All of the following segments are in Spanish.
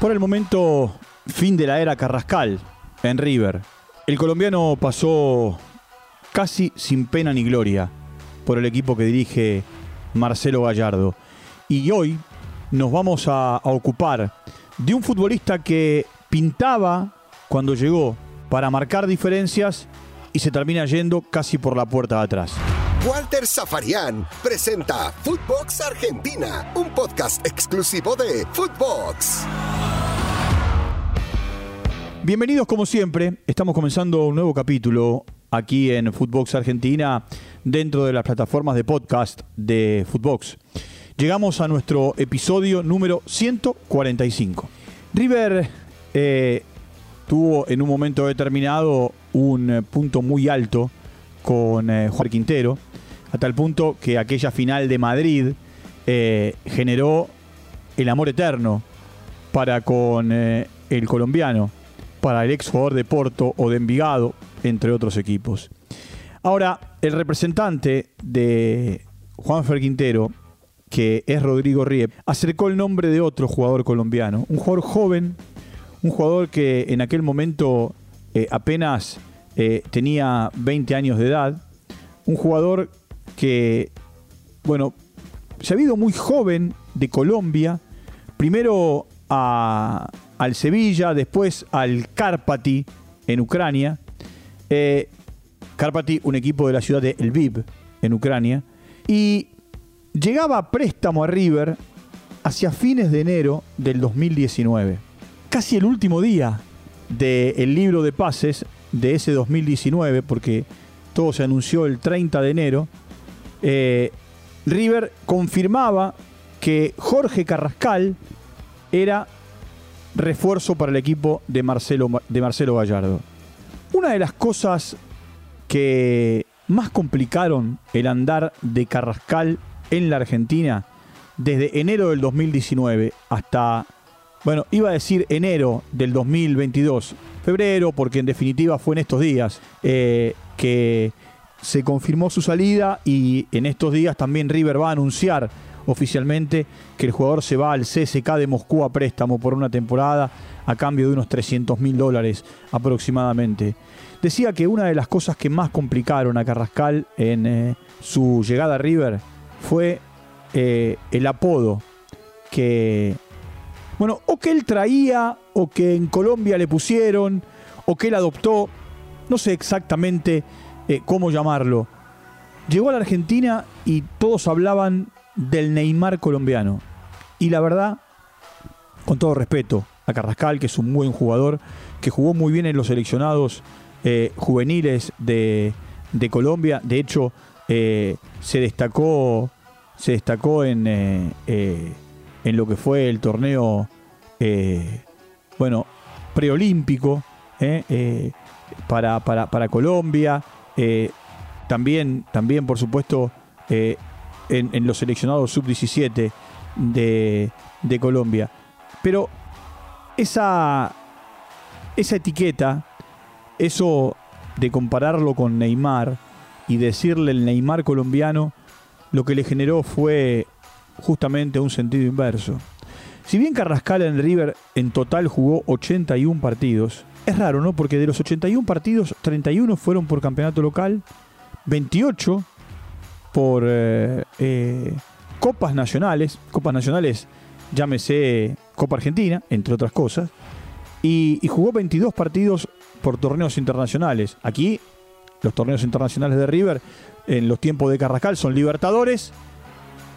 Por el momento, fin de la era Carrascal en River. El colombiano pasó casi sin pena ni gloria por el equipo que dirige Marcelo Gallardo. Y hoy nos vamos a, ocupar de un futbolista que pintaba cuando llegó para marcar diferencias y se termina yendo casi por la puerta de atrás. Walter Zafarian presenta Footbox Argentina, un podcast exclusivo de Footbox. Bienvenidos como siempre, estamos comenzando un nuevo capítulo aquí en Footbox Argentina dentro de las plataformas de podcast de Footbox. Llegamos a nuestro episodio número 145. River eh, tuvo en un momento determinado un punto muy alto con eh, Juan Quintero, a tal punto que aquella final de Madrid eh, generó el amor eterno para con el colombiano, para el ex jugador de Porto o de Envigado, entre otros equipos. Ahora, el representante de Juan Fer Quintero, que es Rodrigo Riep, acercó el nombre de otro jugador colombiano, un jugador joven, un jugador que en aquel momento eh, apenas eh, tenía 20 años de edad, un jugador que, bueno, se ha ido muy joven de Colombia, primero a- al Sevilla, después al Karpati en Ucrania. Eh, un equipo de la ciudad de Lviv, en Ucrania. Y llegaba a préstamo a River hacia fines de enero del 2019. Casi el último día del libro de pases de ese 2019, porque todo se anunció el 30 de enero, eh, River confirmaba que Jorge Carrascal era refuerzo para el equipo de Marcelo, de Marcelo Gallardo. Una de las cosas que más complicaron el andar de Carrascal en la Argentina desde enero del 2019 hasta, bueno, iba a decir enero del 2022, febrero, porque en definitiva fue en estos días eh, que se confirmó su salida y en estos días también River va a anunciar oficialmente que el jugador se va al CSK de Moscú a préstamo por una temporada a cambio de unos 300 mil dólares aproximadamente. Decía que una de las cosas que más complicaron a Carrascal en eh, su llegada a River fue eh, el apodo que, bueno, o que él traía, o que en Colombia le pusieron, o que él adoptó, no sé exactamente eh, cómo llamarlo. Llegó a la Argentina y todos hablaban del Neymar colombiano. Y la verdad, con todo respeto a Carrascal, que es un buen jugador, que jugó muy bien en los seleccionados eh, juveniles de, de Colombia. De hecho, eh, se destacó, se destacó en, eh, en lo que fue el torneo, bueno, preolímpico para, para, para Colombia. También, también, por supuesto, en, los seleccionados sub-17 de, de Colombia. Pero esa, esa etiqueta, eso de compararlo con Neymar y decirle el Neymar colombiano, lo que le generó fue justamente un sentido inverso. Si bien Carrascal en River en total jugó 81 partidos, es raro, ¿no? Porque de los 81 partidos, 31 fueron por campeonato local, 28 por eh, eh, copas nacionales, copas nacionales, llámese Copa Argentina, entre otras cosas, y, jugó 22 partidos por torneos internacionales. Aquí, los torneos internacionales de River, en los tiempos de Carrascal, son Libertadores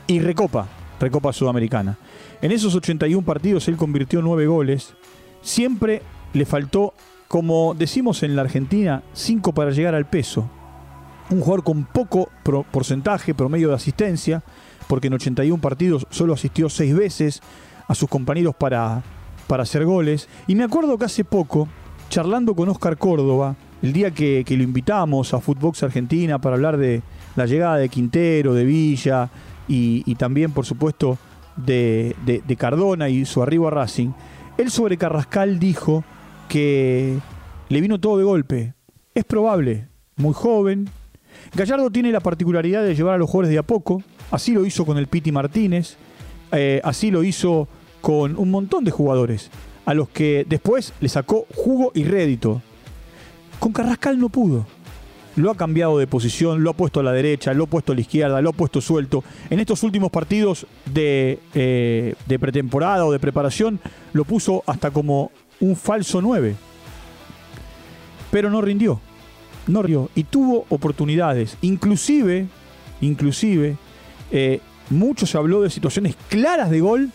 y Recopa, Recopa Sudamericana. En esos 81 partidos él convirtió 9 goles. Siempre le faltó, como decimos en la Argentina, 5 para llegar al peso. Un jugador con poco porcentaje, promedio de asistencia, porque en 81 partidos solo asistió 6 veces a sus compañeros para, para hacer goles. Y me acuerdo que hace poco, charlando con Oscar Córdoba, el día que, que lo invitamos a Footbox Argentina para hablar de la llegada de Quintero, de Villa y, y también, por supuesto, de, de- de Cardona y su arribo a Racing, él sobre Carrascal dijo que le vino todo de golpe. Es probable, muy joven. Gallardo tiene la particularidad de llevar a los jugadores de a poco. Así lo hizo con el Piti Martínez. eh, así lo hizo con un montón de jugadores. a los que después le sacó jugo y rédito. Con Carrascal no pudo. Lo ha cambiado de posición, lo ha puesto a la derecha, lo ha puesto a la izquierda, lo ha puesto suelto. En estos últimos partidos de, eh, de pretemporada o de preparación lo puso hasta como un falso 9. Pero no rindió. No. Y tuvo oportunidades. Inclusive, inclusive, eh, mucho se habló de situaciones claras de gol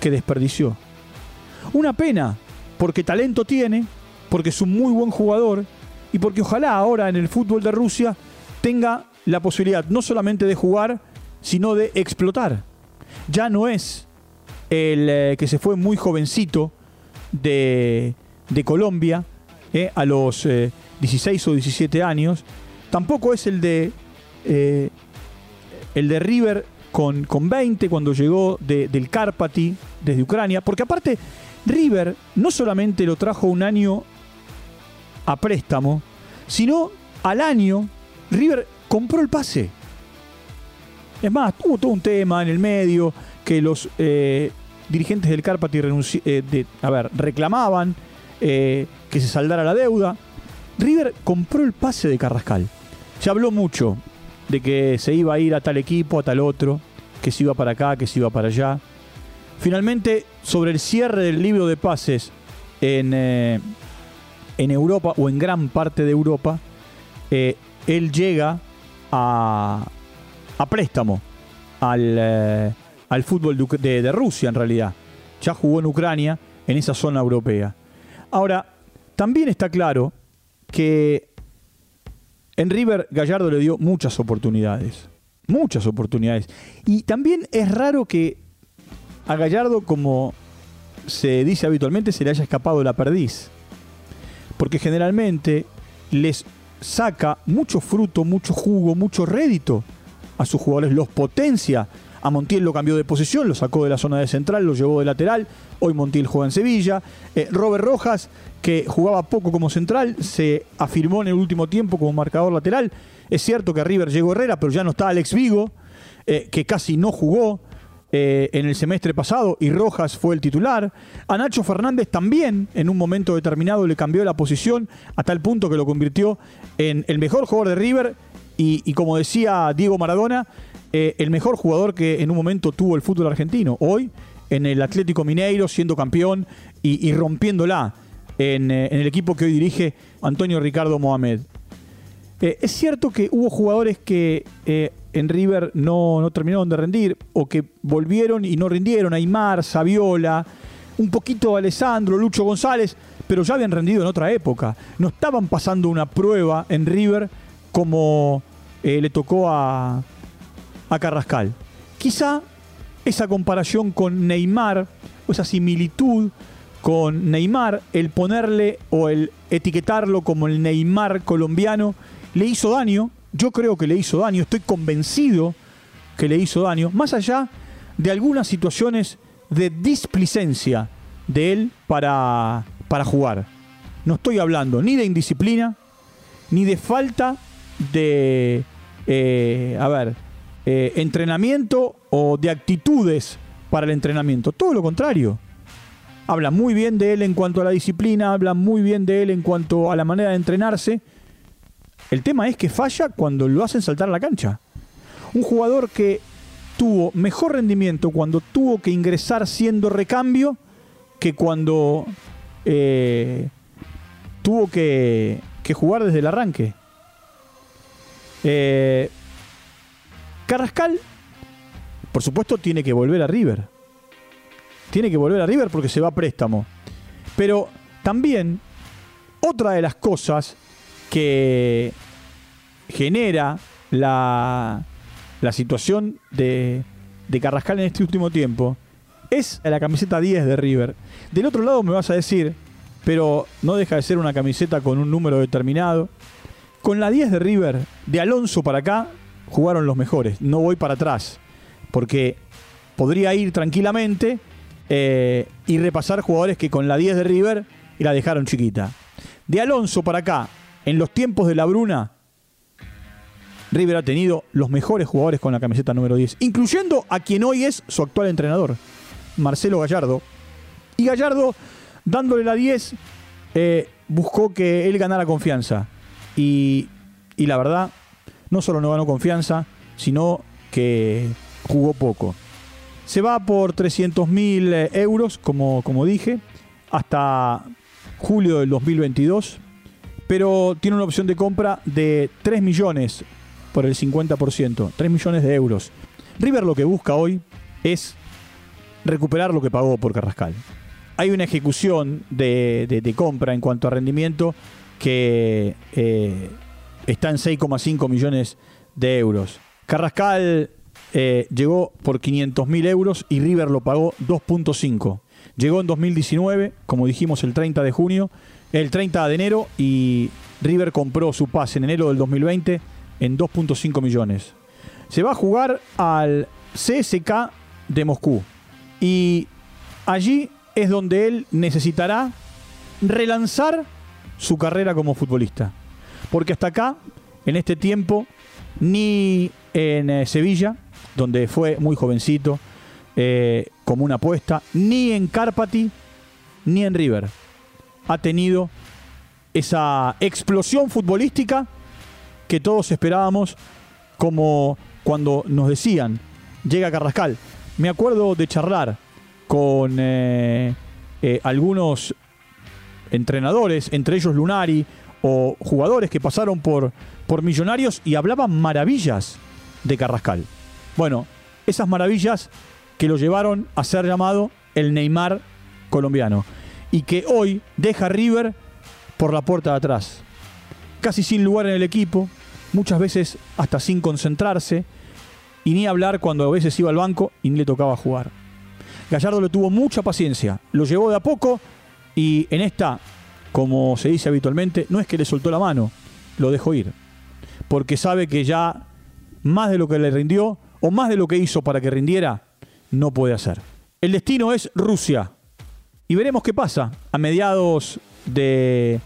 que desperdició. Una pena, porque talento tiene, porque es un muy buen jugador y porque ojalá ahora en el fútbol de Rusia tenga la posibilidad no solamente de jugar, sino de explotar. Ya no es el eh, que se fue muy jovencito de, de Colombia eh, a los 16 o 17 años, tampoco es el de el de River con, con 20 cuando llegó del Karpati desde Ucrania, porque aparte River no solamente lo trajo un año a préstamo, sino al año River compró el pase. Es más, tuvo todo un tema en el medio que los eh, dirigentes del Carpati eh, a ver, reclamaban eh, que se saldara la deuda. River compró el pase de Carrascal. Se habló mucho de que se iba a ir a tal equipo, a tal otro, que se iba para acá, que se iba para allá. Finalmente, sobre el cierre del libro de pases en, eh, en Europa o en gran parte de Europa, eh, él llega a, a préstamo al, al fútbol de Rusia en realidad. Ya jugó en Ucrania, en esa zona europea. Ahora, también está claro que en River Gallardo le dio muchas oportunidades. Muchas oportunidades. Y también es raro que a Gallardo, como se dice habitualmente, se le haya escapado la perdiz. Porque generalmente les saca mucho fruto, mucho jugo, mucho rédito a sus jugadores, los potencia. A Montiel lo cambió de posición, lo sacó de la zona de central, lo llevó de lateral. Hoy Montiel juega en Sevilla. Eh, Robert Rojas, que jugaba poco como central, se afirmó en el último tiempo como marcador lateral. Es cierto que a River llegó Herrera, pero ya no está Alex Vigo, eh, que casi no jugó. Eh, en el semestre pasado y Rojas fue el titular. A Nacho Fernández también en un momento determinado le cambió la posición a tal punto que lo convirtió en el mejor jugador de River y, como decía Diego Maradona, eh, el mejor jugador que en un momento tuvo el fútbol argentino. Hoy en el Atlético Mineiro siendo campeón y, rompiéndola en, en, el equipo que hoy dirige Antonio Ricardo Mohamed. es cierto que hubo jugadores que en River no, no terminaron de rendir o que volvieron y no rindieron. Aymar, Saviola, un poquito Alessandro, Lucho González, pero ya habían rendido en otra época. No estaban pasando una prueba en River como eh, le tocó a, a Carrascal. Quizá esa comparación con Neymar, o esa similitud con Neymar, el ponerle o el etiquetarlo como el Neymar colombiano, le hizo daño yo creo que le hizo daño, estoy convencido que le hizo daño, más allá de algunas situaciones de displicencia de él para, para jugar. No estoy hablando ni de indisciplina, ni de falta de, eh, a ver, eh, entrenamiento o de actitudes para el entrenamiento. Todo lo contrario. Habla muy bien de él en cuanto a la disciplina, habla muy bien de él en cuanto a la manera de entrenarse, el tema es que falla cuando lo hacen saltar a la cancha. Un jugador que tuvo mejor rendimiento cuando tuvo que ingresar siendo recambio que cuando eh, tuvo que, jugar desde el arranque. Eh, Carrascal, por supuesto, tiene que volver a River. Tiene que volver a River porque se va a préstamo. Pero también, otra de las cosas que genera la, la situación de, de Carrascal en este último tiempo es la camiseta 10 de River. Del otro lado me vas a decir, pero no deja de ser una camiseta con un número determinado. Con la 10 de River, de Alonso para acá, jugaron los mejores. No voy para atrás, porque podría ir tranquilamente eh, y repasar jugadores que con la 10 de River y la dejaron chiquita. De Alonso para acá, en los tiempos de la Bruna, River ha tenido los mejores jugadores con la camiseta número 10, incluyendo a quien hoy es su actual entrenador, Marcelo Gallardo. Y Gallardo dándole la 10, eh, buscó que él ganara confianza. Y, y la verdad, no solo no ganó confianza, sino que jugó poco. Se va por 300 mil eh, euros, como, como dije, hasta julio del 2022, pero tiene una opción de compra de 3 millones por el 50%, 3 millones de euros. River lo que busca hoy es recuperar lo que pagó por Carrascal. Hay una ejecución de, compra en cuanto a rendimiento que eh, está en 6,5 millones de euros. Carrascal eh, llegó por 500 mil euros y River lo pagó 2.5. Llegó en 2019, como dijimos el 30 de junio, el 30 de enero y River compró su pase en enero del 2020 en 2.5 millones. Se va a jugar al CSK de Moscú y allí es donde él necesitará relanzar su carrera como futbolista. Porque hasta acá, en este tiempo, ni en eh, Sevilla, donde fue muy jovencito, eh, como una apuesta, ni en Carpati, ni en River. Ha tenido esa explosión futbolística que todos esperábamos, como cuando nos decían, llega Carrascal. Me acuerdo de charlar con eh, algunos entrenadores, entre ellos Lunari, o jugadores que pasaron por, por Millonarios y hablaban maravillas de Carrascal. Bueno, esas maravillas que lo llevaron a ser llamado el Neymar colombiano y que hoy deja River por la puerta de atrás, casi sin lugar en el equipo, muchas veces hasta sin concentrarse y ni hablar cuando a veces iba al banco y ni le tocaba jugar. Gallardo le tuvo mucha paciencia, lo llevó de a poco y en esta, como se dice habitualmente, no es que le soltó la mano, lo dejó ir, porque sabe que ya más de lo que le rindió o más de lo que hizo para que rindiera, no puede hacer. El destino es Rusia. Y veremos qué pasa a mediados de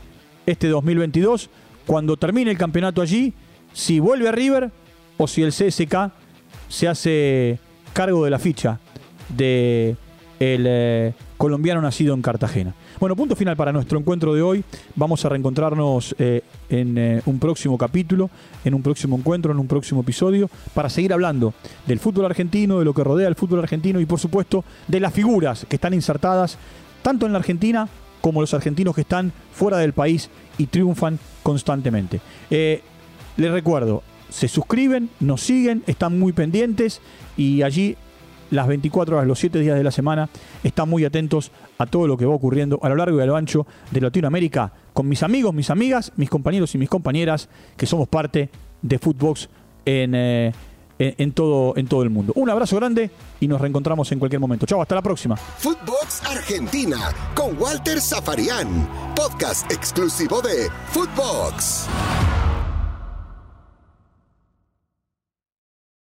este 2022, cuando termine el campeonato allí, si vuelve a River o si el CSK se hace cargo de la ficha de el eh, colombiano nacido en Cartagena. Bueno, punto final para nuestro encuentro de hoy. Vamos a reencontrarnos eh, en eh, un próximo capítulo, en un próximo encuentro, en un próximo episodio, para seguir hablando del fútbol argentino, de lo que rodea el fútbol argentino y por supuesto de las figuras que están insertadas tanto en la Argentina como los argentinos que están fuera del país y triunfan constantemente. Eh, les recuerdo, se suscriben, nos siguen, están muy pendientes y allí las 24 horas, los 7 días de la semana, están muy atentos a todo lo que va ocurriendo a lo largo y a lo ancho de Latinoamérica con mis amigos, mis amigas, mis compañeros y mis compañeras que somos parte de Footbox en, eh, en, todo, en todo el mundo. Un abrazo grande y nos reencontramos en cualquier momento. Chao, hasta la próxima. Footbox Argentina con Walter Zafarian, podcast exclusivo de Footbox.